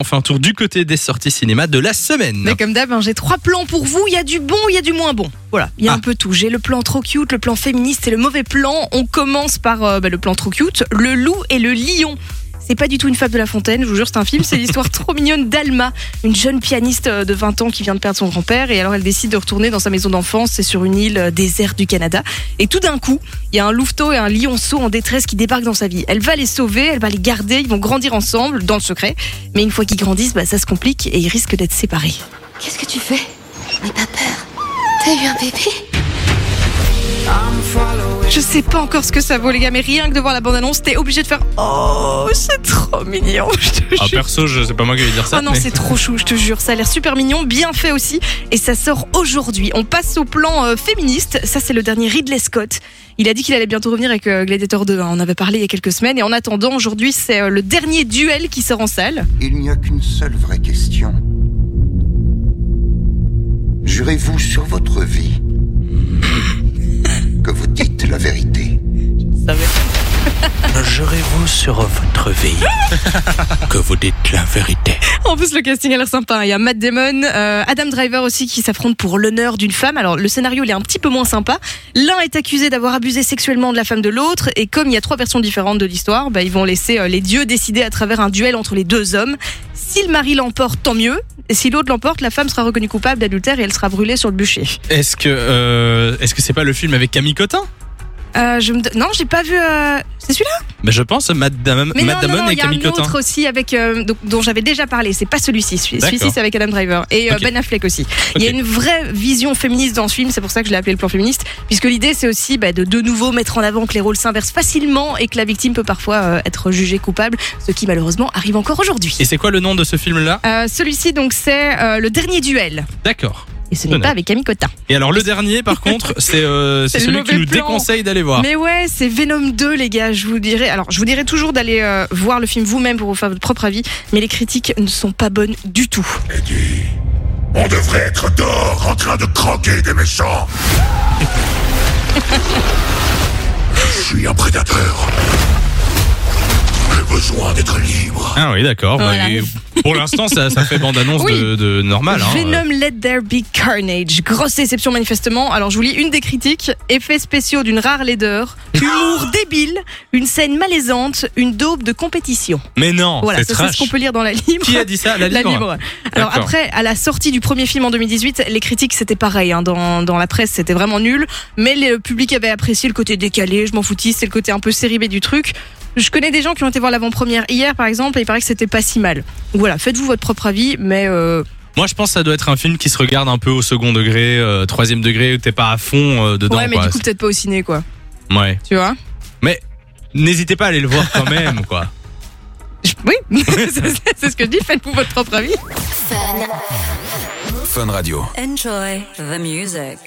On fait un tour du côté des sorties cinéma de la semaine. Mais comme d'hab, hein, j'ai trois plans pour vous. Il y a du bon, il y a du moins bon. Voilà, il y a Ah. un peu tout. J'ai le plan trop cute, le plan féministe et le mauvais plan. On commence par euh, bah, le plan trop cute, le loup et le lion. C'est pas du tout une fable de La Fontaine, je vous jure, c'est un film. C'est l'histoire trop mignonne d'Alma, une jeune pianiste de 20 ans qui vient de perdre son grand-père. Et alors, elle décide de retourner dans sa maison d'enfance. C'est sur une île euh, déserte du Canada. Et tout d'un coup, il y a un louveteau et un lionceau en détresse qui débarquent dans sa vie. Elle va les sauver, elle va les garder. Ils vont grandir ensemble, dans le secret. Mais une fois qu'ils grandissent, bah, ça se complique et ils risquent d'être séparés. Qu'est-ce que tu fais? N'aie pas peur? T'as eu un bébé? Je sais pas encore ce que ça vaut, les gars, mais rien que de voir la bande-annonce, t'es obligé de faire Oh, c'est trop mignon, je te Ah, jure. perso, je sais pas moi qui vais dire ça. Ah non, mais- c'est trop chou, je te jure. Ça a l'air super mignon, bien fait aussi. Et ça sort aujourd'hui. On passe au plan euh, féministe. Ça, c'est le dernier Ridley Scott. Il a dit qu'il allait bientôt revenir avec euh, Gladiator 2. hein. On avait parlé il y a quelques semaines. Et en attendant, aujourd'hui, c'est euh, le dernier duel qui sort en salle. Il n'y a qu'une seule vraie question. Jurez-vous sur votre vie Jurez-vous sur votre vie que vous dites la vérité. En plus, le casting a l'air sympa. Il y a Matt Damon, euh, Adam Driver aussi qui s'affrontent pour l'honneur d'une femme. Alors, le scénario, il est un petit peu moins sympa. L'un est accusé d'avoir abusé sexuellement de la femme de l'autre. Et comme il y a trois versions différentes de l'histoire, bah, ils vont laisser euh, les dieux décider à travers un duel entre les deux hommes. Si le mari l'emporte, tant mieux. Et si l'autre l'emporte, la femme sera reconnue coupable d'adultère et elle sera brûlée sur le bûcher. Est-ce que euh, est-ce que c'est pas le film avec Camille Cotin? Euh, je me... Non, j'ai pas vu. euh, C'est celui-là? Ben je pense Mais non, non, non, et il y a un Cotin. autre aussi avec euh, donc- dont j'avais déjà parlé. C'est pas celui-ci. Celui-. Celui-ci, c'est avec Adam Driver et. Ben Affleck aussi. Il y a une vraie vision féministe dans ce film. C'est pour ça que je l'ai appelé le plan féministe, puisque l'idée c'est aussi bah, de de nouveau mettre en avant que les rôles s'inversent facilement et que la victime peut parfois être jugée coupable, ce qui malheureusement arrive encore aujourd'hui. Et c'est quoi le nom de ce film-là? Celui-ci donc c'est le dernier duel D'accord. Et ce n'est pas avec Camille Cotin. Et alors le dernier, par contre, c'est euh, celui qui nous plan. déconseille d'aller voir. Mais ouais, c'est Venom 2, les gars. Je vous dirais, alors, je vous dirais toujours d'aller euh, voir le film vous-même pour vous faire votre propre avis, mais les critiques ne sont pas bonnes du tout. Eddie, on devrait être dehors en train de croquer des méchants. Je suis un prédateur. Besoin d'être libre. Ah oui, d'accord. Bah, et pour l'instant, ça, ça fait bande-annonce Oui. de, de normal. Hein. Venom Let There Be Carnage. Grosse déception manifestement. Alors je vous lis une des critiques. Effets spéciaux d'une rare laideur, humour débile, une scène malaisante, une daube de compétition. Mais non, Voilà, c'est ce qu'on peut lire dans la libre. Qui a dit ça La La libre. libre. Alors après, à la sortie du premier film en 2018, les critiques c'était pareil. hein. Dans, dans la presse, c'était vraiment nul. Mais le public avait apprécié le côté décalé. Je m'en foutis. C'est le côté un peu série B du truc. Je connais des gens qui ont été voir l'avant-première hier, par exemple, et il paraît que c'était pas si mal. Donc voilà, faites-vous votre propre avis, mais euh, Moi, je pense que ça doit être un film qui se regarde un peu au second degré, euh, troisième degré, où t'es pas à fond euh, dedans. ouais, mais quoi. du coup peut-être pas au ciné, quoi. Ouais. Tu vois Mais n'hésitez pas à aller le voir quand même, quoi. Je- Oui, c'est c'est ce que je dis. Faites-vous votre propre avis. Fun. Fun Radio. Enjoy the music.